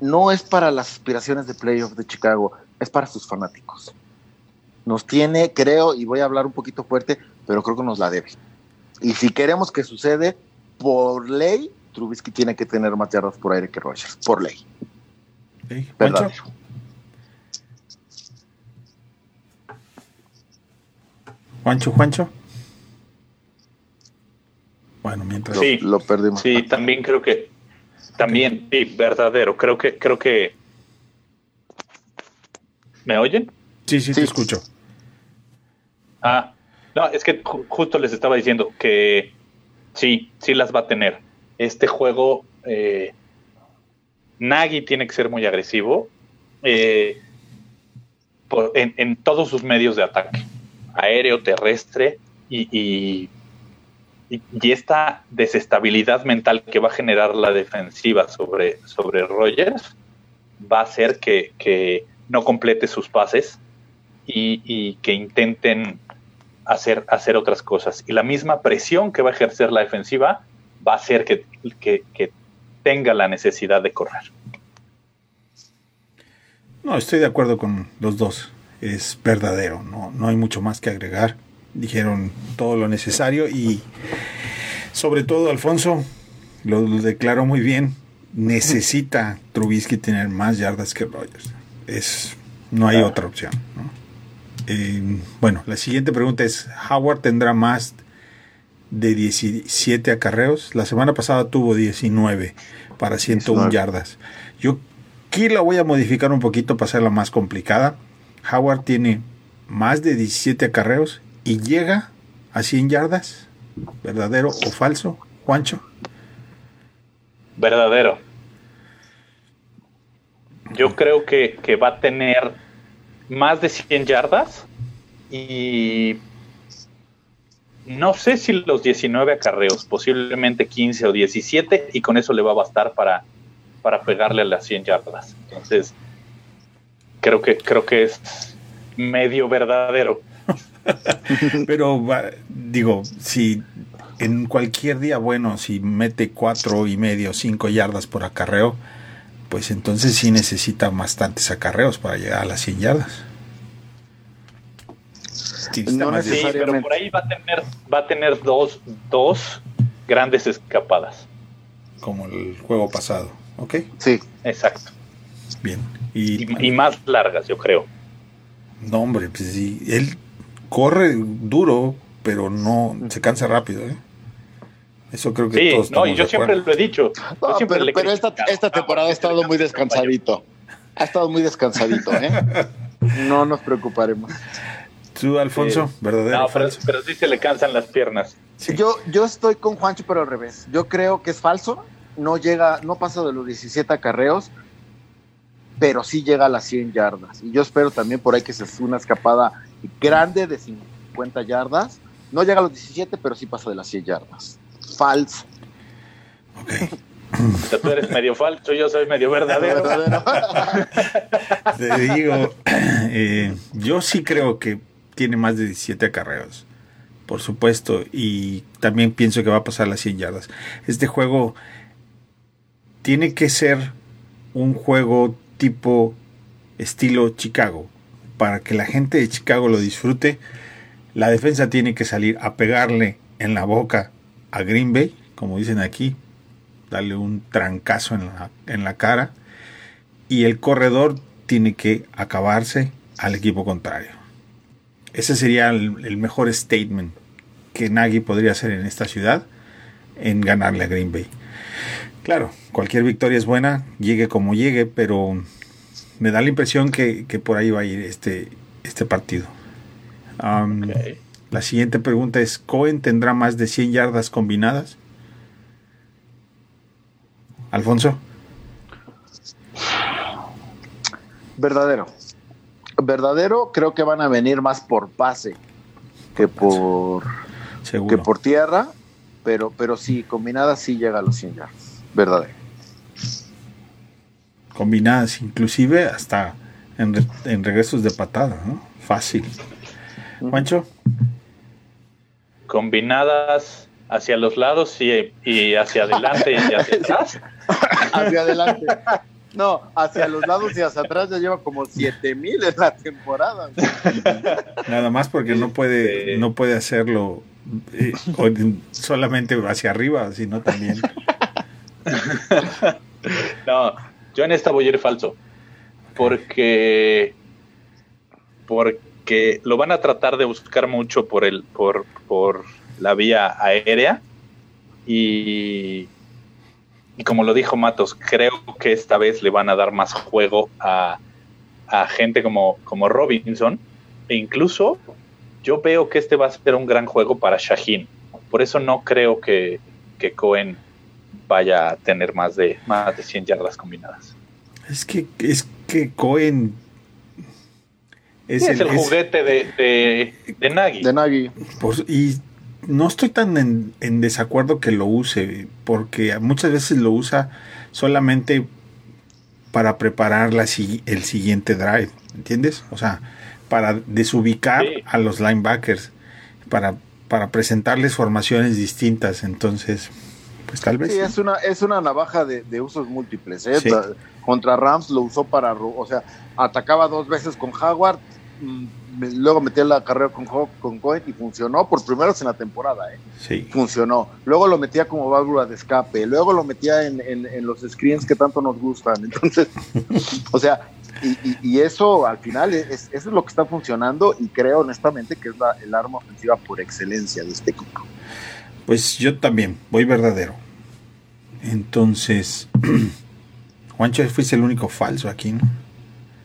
no es para las aspiraciones de playoff de Chicago, es para sus fanáticos. Nos tiene, creo, y voy a hablar un poquito fuerte, pero creo que nos la debe. Y si queremos que sucede, por ley, Trubisky tiene que tener más yardas por aire que Rogers, por ley. ¿Verdad? Juancho, Juancho. Bueno, mientras sí, lo, perdimos. Sí, también creo que también sí, verdadero. Creo que creo que ¿Me oyen? Sí, sí, te escucho. Ah, no, es que justo les estaba diciendo que Sí, sí las va a tener. Este juego, eh, Nagy tiene que ser muy agresivo eh, en, todos sus medios de ataque, aéreo, terrestre y, esta desestabilidad mental que va a generar la defensiva sobre, sobre Rogers va a hacer que, no complete sus pases y que intenten hacer, hacer otras cosas. Y la misma presión que va a ejercer la defensiva va a hacer que, tenga la necesidad de correr. No, estoy de acuerdo con los dos. Es verdadero, no, no hay mucho más que agregar. Dijeron todo lo necesario y sobre todo Alfonso lo, declaró muy bien. Necesita Trubisky tener más yardas que Rogers. Es, no hay otra opción. ¿no? Eh, bueno, la siguiente pregunta es, ¿Howard tendrá más de 17 acarreos? La semana pasada tuvo 19 para 101 yardas. Yo aquí la voy a modificar un poquito para hacerla más complicada. Howard tiene más de 17 acarreos y llega a 100 yardas. ¿Verdadero o falso, Juancho? Verdadero. Yo creo que, que va a tener más de 100 yardas y no sé si los 19 acarreos, posiblemente 15 o 17 y con eso le va a bastar para, para pegarle a las 100 yardas. Entonces, creo que, creo que es medio verdadero. Pero digo, si en cualquier día bueno, si mete cuatro y medio, cinco yardas por acarreo, pues entonces sí necesita bastantes acarreos para llegar a las 100 yardas. Sí, pero por ahí va a tener, va a tener dos, dos grandes escapadas. Como el juego pasado, ¿ok? Sí, exacto. Bien. Y, y, más largas, yo creo. No, hombre, pues sí. Él corre duro, pero no se cansa rápido, ¿eh? Eso creo que sí, todos no, y yo siempre lo he dicho. pero, esta, esta temporada ha estado muy descansadito. Ha estado muy descansadito, ¿eh? No nos preocuparemos. ¿Tú, Alfonso? ¿Verdadero? No, pero, pero, sí se le cansan las piernas. Yo, yo estoy con Juancho, pero al revés. Yo creo que es falso. No llega, no pasa de los 17 acarreos, pero sí llega a las 100 yardas. Y yo espero también por ahí que se haga una escapada grande de 50 yardas. No llega a los 17, pero sí pasa de las 100 yardas falso. Ok. tú eres medio falso, yo soy medio verdadero. Te digo, eh, yo sí creo que tiene más de 17 acarreos, por supuesto, y también pienso que va a pasar las 100 yardas. Este juego tiene que ser un juego tipo estilo Chicago. Para que la gente de Chicago lo disfrute, la defensa tiene que salir a pegarle en la boca a Green Bay, como dicen aquí, darle un trancazo en la, en la cara y el corredor tiene que acabarse al equipo contrario. Ese sería el, mejor statement que Nagy podría hacer en esta ciudad en ganarle a Green Bay. Claro, cualquier victoria es buena, llegue como llegue, pero me da la impresión que, por ahí va a ir este, este partido. La siguiente pregunta es, ¿Cohen tendrá más de 100 yardas combinadas? Alfonso. Verdadero. Verdadero, creo que van a venir más por pase. que por, Seguro. que por tierra, pero, pero sí, combinada sí llega a los 100 yardas, verdadero. Combinadas, inclusive hasta en, en regresos de patada, ¿no? Fácil. Juancho, Combinadas hacia los lados y, y hacia adelante y hacia atrás. Hacia adelante. No, hacia los lados y hacia atrás ya lleva como 7000 en la temporada. nada más porque no puede, Este- no puede hacerlo eh, solamente hacia arriba, sino también. No, yo en esta voy a ir falso. Porque. Porque lo van a tratar de buscar mucho por el, por, por la vía aérea. Y. Y como lo dijo Matos, creo que esta vez le van a dar más juego a, a gente como, como Robinson. E incluso yo veo que este va a ser un gran juego para Shaheen. Por eso no creo que, que Cohen vaya a tener más de, más de 100 yardas combinadas. Es que, es que Cohen Es, el, es- juguete de, de, de Nagy. De Nagy. Por- y no estoy tan en, en desacuerdo que lo use, porque muchas veces lo usa solamente para preparar la si- el siguiente drive, ¿entiendes? O sea, para desubicar Sí. a los linebackers, para, para presentarles formaciones distintas, entonces, pues tal vez... Sí, sí. es una, es una navaja de, de usos múltiples. ¿eh? Sí. Contra Rams lo usó para, o sea, atacaba dos veces con Howard, luego metía la carrera con, con Cohen y funcionó por primeros en la temporada, ¿eh? Sí. funcionó. Luego lo metía como válvula de escape, luego lo metía en, en- en los screens que tanto nos gustan. Entonces, o sea, y, y- y eso al final es, eso es lo que está funcionando y creo honestamente que es la, el arma ofensiva por excelencia de este equipo. Pues yo también, voy verdadero. Entonces, Juancho, fuiste el único falso aquí, ¿no?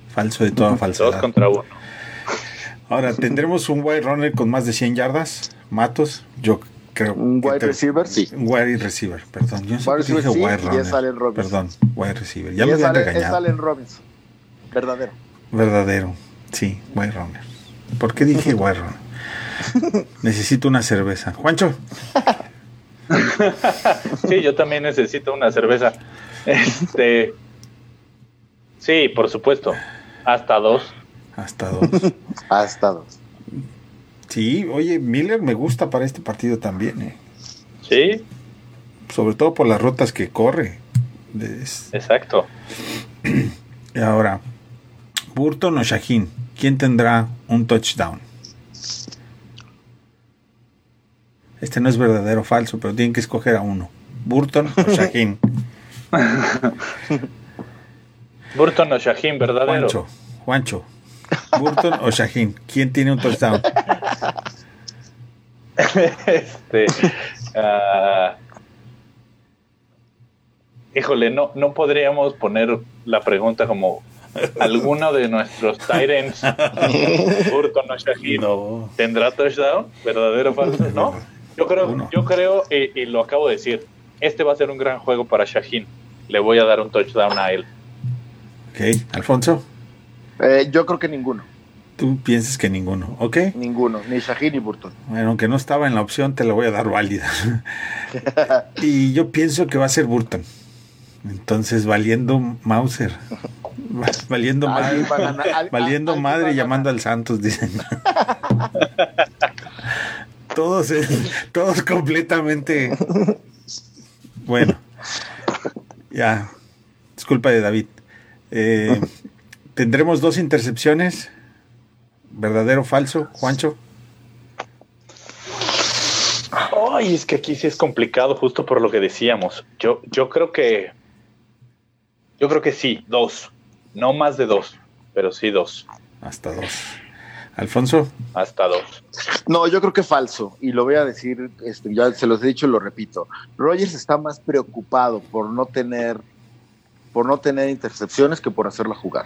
Falso de toda Dos falsedad. contra uno. Ahora, ¿tendremos un wide runner con más de 100 yardas? Matos, yo creo. Un wide te- receiver, sí. Un wide receiver, perdón. Yo Wide receiver, dije sí, wide y es runner. Allen Robinson. Perdón, wide receiver. Ya Y me habían Allen, es regañado. Allen Robinson, verdadero. Verdadero. Sí, wide runner. ¿Por qué dije wide runner? Necesito una cerveza. Juancho, Sí, yo también necesito una cerveza. Este. Sí, por supuesto. Hasta dos. Hasta dos. Hasta dos. Sí, oye, Miller me gusta para este partido también, eh. Sí, sobre todo por las rutas que corre. Es- exacto. Y ahora, Burton o Shaheen, ¿quién tendrá un touchdown? Este no es verdadero o falso, pero tienen que escoger a uno. Burton o Shaheen. Burton o Shaheen, verdadero. Juancho, Juancho. Burton o Shaheen, ¿quién tiene un touchdown? este. ah, híjole, no, no podríamos poner la pregunta como alguno de nuestros Tyrants, Burton o Shaheen, No. ¿tendrá touchdown? ¿Verdadero o falso? No. Yo creo, yo creo y, y lo acabo de decir, este va a ser un gran juego para Shaheen. Le voy a dar un touchdown a él. Ok, Alfonso, Eh, yo creo que ninguno, tú piensas que ninguno, ¿ok? ninguno, ni Shaheen ni Burton. Bueno, aunque no estaba en la opción, te la voy a dar válida. y yo pienso que va a ser Burton. Entonces, valiendo Mauser. Va- Valiendo madre, ganar, valiendo madre y llamando al Santos, dicen. todos, eh, todos completamente. Bueno, ya. Es culpa de David. Eh, Tendremos dos intercepciones. ¿Verdadero o falso, Juancho? Ay, es que aquí sí es complicado justo por lo que decíamos. Yo, yo creo que, yo creo que sí, dos, no más de dos, pero sí dos, Hasta dos. Alfonso. hasta dos. No, yo creo que falso, y lo voy a decir, este, ya se los he dicho y lo repito. Rogers está más preocupado por no tener, por no tener intercepciones que por hacerla jugar.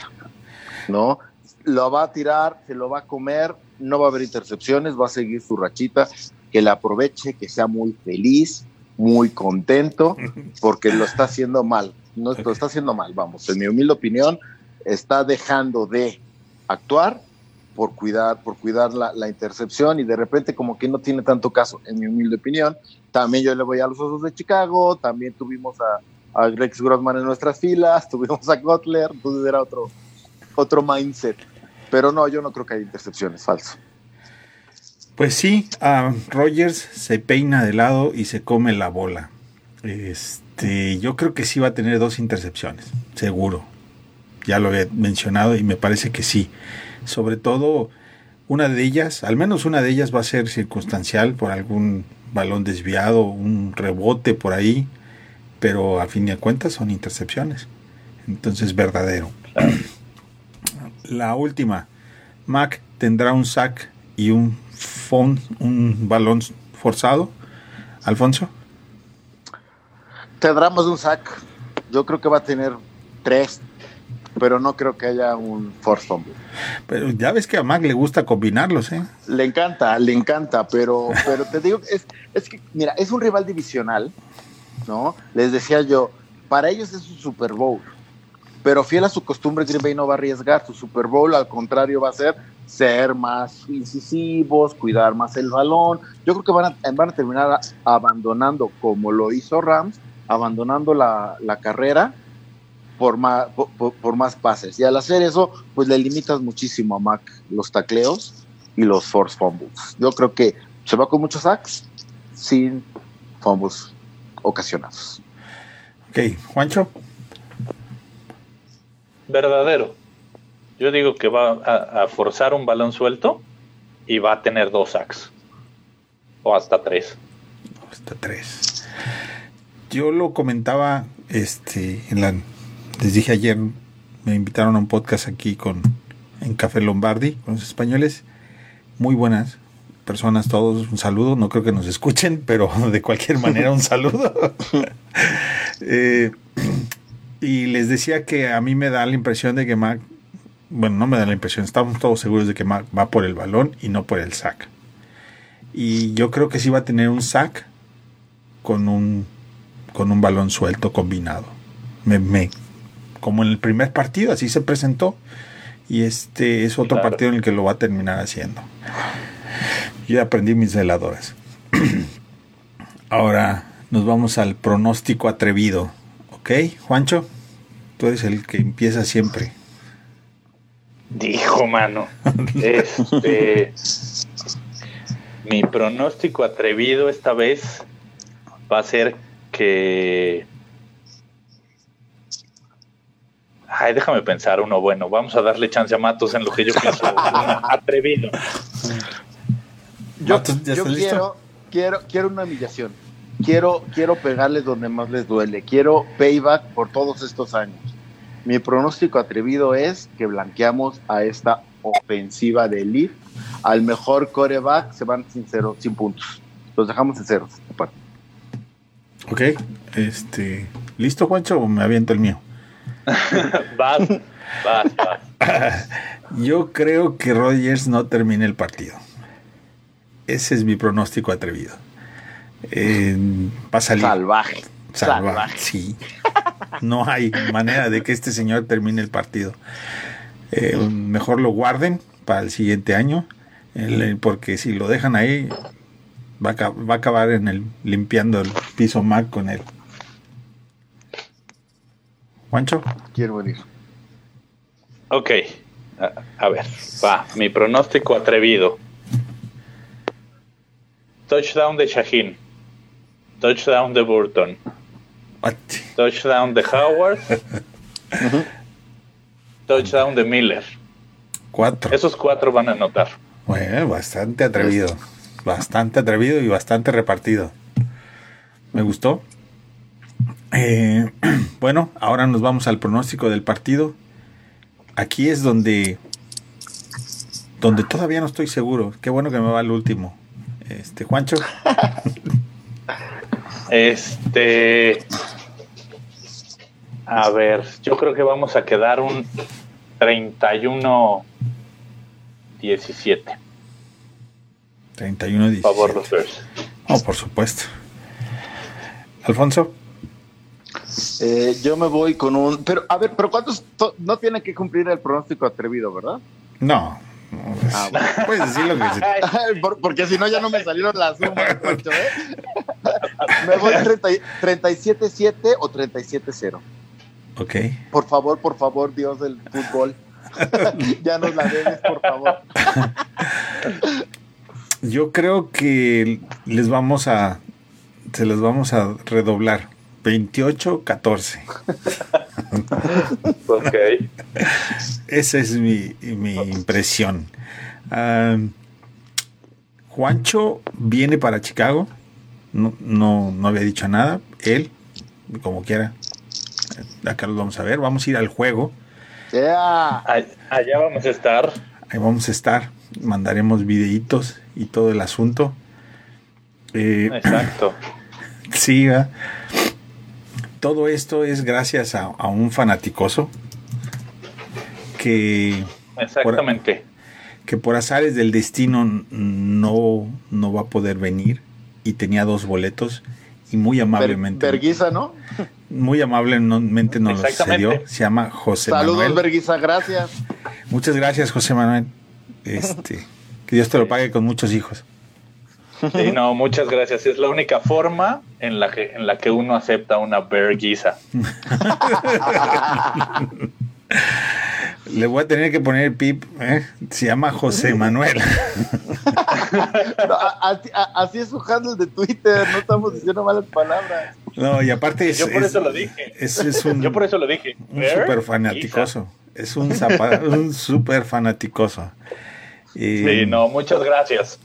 ¿No? Lo va a tirar, se lo va a comer, no va a haber intercepciones, va a seguir su rachita, que la aproveche, que sea muy feliz, muy contento, porque lo está haciendo mal. No, lo está haciendo mal, vamos. En mi humilde opinión, está dejando de actuar por cuidar, por cuidar la, la, intercepción y de repente como que no tiene tanto caso, en mi humilde opinión. También yo le voy a los Osos de Chicago, también tuvimos a, a Rex Grossman en nuestras filas, tuvimos a Kotler, entonces era otro, otro mindset. Pero no, yo no creo que haya intercepciones, falso. Pues sí, a Rogers se peina de lado y se come la bola. Este, yo creo que sí va a tener dos intercepciones, seguro. Ya lo he mencionado y me parece que sí. Sobre todo una de ellas, al menos una de ellas va a ser circunstancial por algún balón desviado, un rebote por ahí, pero a fin de cuentas son intercepciones. Entonces, verdadero. La última, Mac tendrá un sack y un un balón forzado. Alfonso. Tendremos un sack. Yo creo que va a tener tres, pero no creo que haya un force fumble. Pero ya ves que a Mac le gusta combinarlos, ¿eh? Le encanta, le encanta, pero, pero te digo, es, es que, mira, es un rival divisional, ¿no? Les decía yo, para ellos es un Super Bowl, pero fiel a su costumbre, Green Bay no va a arriesgar su Super Bowl, al contrario, va a ser ser más incisivos, cuidar más el balón. Yo creo que van a, van a terminar abandonando, como lo hizo Rams, abandonando la, la carrera por más, por, por, más pases. Y al hacer eso, pues le limitas muchísimo a Mac los tacleos y los force fumbles. Yo creo que se va con muchos sacks sin fumbles ocasionados. Ok, Juancho. Verdadero. Yo digo que va a, a, forzar un balón suelto y va a tener dos sacks. O hasta tres. Hasta tres. Yo lo comentaba, este, en la, les dije ayer, me invitaron a un podcast aquí con en Café Lombardi con los españoles, muy buenas personas todos, un saludo, no creo que nos escuchen, pero de cualquier manera un saludo. eh, y les decía que a mí me da la impresión de que Mac bueno, no me da la impresión, estamos todos seguros de que va por el balón y no por el sack. Y yo creo que sí va a tener un sack con un, con un balón suelto combinado. Me, me, como en el primer partido, así se presentó. Y este es otro claro. partido en el que lo va a terminar haciendo. Yo aprendí mis veladoras. Ahora nos vamos al pronóstico atrevido. ¿Ok, Juancho? Tú eres el que empieza siempre. Dijo, mano. Este, mi pronóstico atrevido esta vez va a ser que. Ay, déjame pensar uno bueno. Vamos a darle chance a Matos en lo que yo pienso. atrevido. Yo, Matos, ¿ya yo quiero, quiero, quiero una humillación. Quiero, quiero pegarles donde más les duele. Quiero payback por todos estos años. Mi pronóstico atrevido es que blanqueamos a esta ofensiva de Elite. Al mejor coreback se van sin cero, sin puntos. Los dejamos en ceros. Ok, este, ¿listo, Juancho, o me aviento el mío? vas, vas, vas. Yo creo que Rogers no termine el partido. Ese es mi pronóstico atrevido. Eh, va a salir. Salvaje. Salvaje, Salvaje. sí. No hay manera de que este señor termine el partido. Eh, mejor lo guarden para el siguiente año, el, porque si lo dejan ahí, va a, va a, acabar en el limpiando el piso Mac con él. Juancho. Quiero venir. Ok, a, a ver, va, mi pronóstico atrevido. Touchdown de Shaheen. Touchdown de Burton. What? Touchdown de Howard. uh -huh. Touchdown de Miller. Cuatro. Esos cuatro van a anotar. Bueno, bastante atrevido. Bastante atrevido y bastante repartido. Me gustó. Eh, bueno, ahora nos vamos al pronóstico del partido. Aquí es donde donde todavía no estoy seguro. Qué bueno que me va el último. Este, Juancho. Este. A ver, yo creo que vamos a quedar un 31 17. 31 17. Por favor, los Bears. Oh, por supuesto. Alfonso. Eh, yo me voy con un. Pero, a ver, pero ¿cuántos? No tiene que cumplir el pronóstico atrevido, ¿verdad? No, Ah, Puedes decir lo que. Porque si no, ya no me salieron las sumas, ¿eh? Me voy 37-7 o 37-0. Ok. Por favor, por favor, Dios del fútbol. ya nos la debes, por favor. Yo creo que les vamos a. Se les vamos a redoblar. 28-14. ok. Esa es mi, mi impresión. Juancho viene para Chicago. No, no, no, había dicho nada. Él, como quiera. Acá lo vamos a ver. Vamos a ir al juego. Allá vamos a estar. Ahí vamos a estar. Mandaremos videitos y todo el asunto. Eh, Exacto. Sí, todo esto es gracias a, un fanaticoso que... Exactamente. que por azares del destino no, no va a poder venir y tenía dos boletos y muy amablemente... Berguisa, ¿no? Muy amablemente nos lo cedió. Se llama José Manuel. Saludos, Berguisa, gracias. Muchas gracias, José Manuel. Este, que Dios te lo pague con muchos hijos. Sí, no, muchas gracias. Es la única forma en la que, en la que uno acepta una berguisa. Le voy a tener que poner pip, ¿eh? se llama José Manuel. así, es su handle de Twitter, no estamos diciendo malas palabras. No, y aparte es, Yo por eso lo dije. un, Yo por eso lo dije. Un súper fanaticoso. Es un, un súper fanaticoso. sí, no, muchas gracias.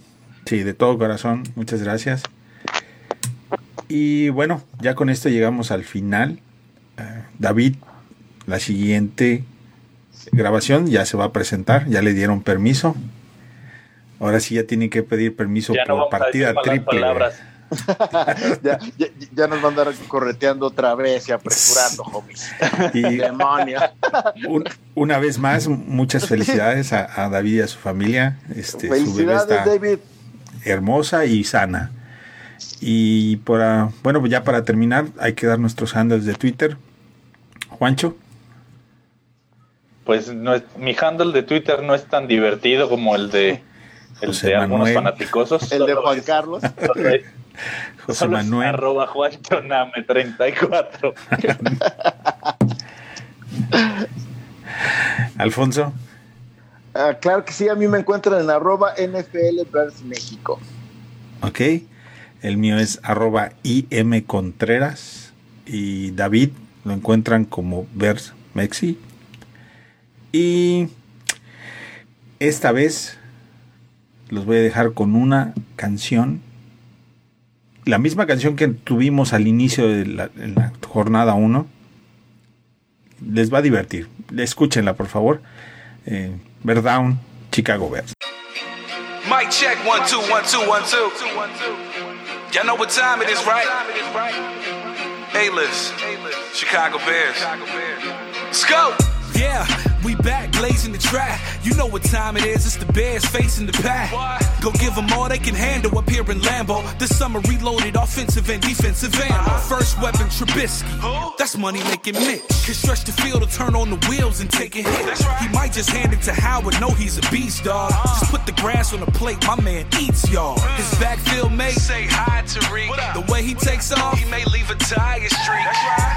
Sí, de todo corazón, muchas gracias. Y bueno, ya con esto llegamos al final. Eh, David, la siguiente grabación ya se va a presentar, ya le dieron permiso. Ahora sí ya tienen que pedir permiso por partida triple. ya, ya, nos van a andar correteando otra vez y apresurando, homies. Y una vez más, muchas felicidades a, David y a su familia. Este, felicidades, David hermosa y sana. Y para, bueno, pues ya para terminar, hay que dar nuestros handles de Twitter. Juancho. Pues no mi handle de Twitter no es tan divertido como el de el de algunos fanaticosos. El de Juan Carlos. José Manuel. Arroba Juancho Name 34. Alfonso. Ah, claro que sí, a mí me encuentran en arroba NFL México. Ok, el mío es arroba IM Contreras y David lo encuentran como Vers Mexi. Y esta vez los voy a dejar con una canción, la misma canción que tuvimos al inicio de la, jornada 1. Les va a divertir, escúchenla por favor. Eh, Bear Down, Chicago Bears. Mic check, one, two, one, two, one, two. Y'all know what time it is, right? A-list, Chicago Bears. Let's go! Yeah. We back blazing the track. You know what time it is. It's the Bears facing the pack. Go give them all they can handle up here in Lambeau. This summer reloaded offensive and defensive ammo. Uh-huh. First weapon Trubisky. That's money making Mitch. Can stretch the field to turn on the wheels and take a hit. He might just hand it to Howard. No, he's a beast, dog. Uh-huh. Just put the grass on the plate. My man eats y'all. Mm. His backfield mate. Say hi to Reek. The way he takes off, he may leave a tire streak.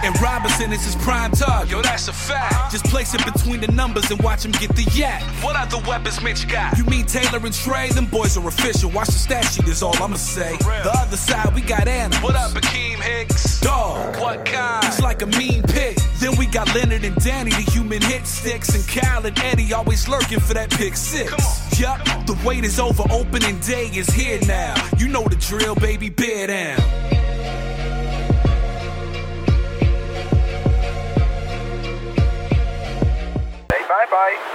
And Robinson is his prime target. Yo, that's a fact. Just place it between the numbers and watch him get the yak. What other weapons Mitch got? You mean Taylor and Trey? Them boys are official. Watch the stat sheet is all I'ma say. The other side, we got Anna. What up, Akeem Hicks? Dog. What kind? He's like a mean pit. Then we got Leonard and Danny, the human hit sticks. And Kyle and Eddie always lurking for that pick six. Yup, the wait is over. Opening day is here now. You know the drill, baby. Bear down. Bye, bye.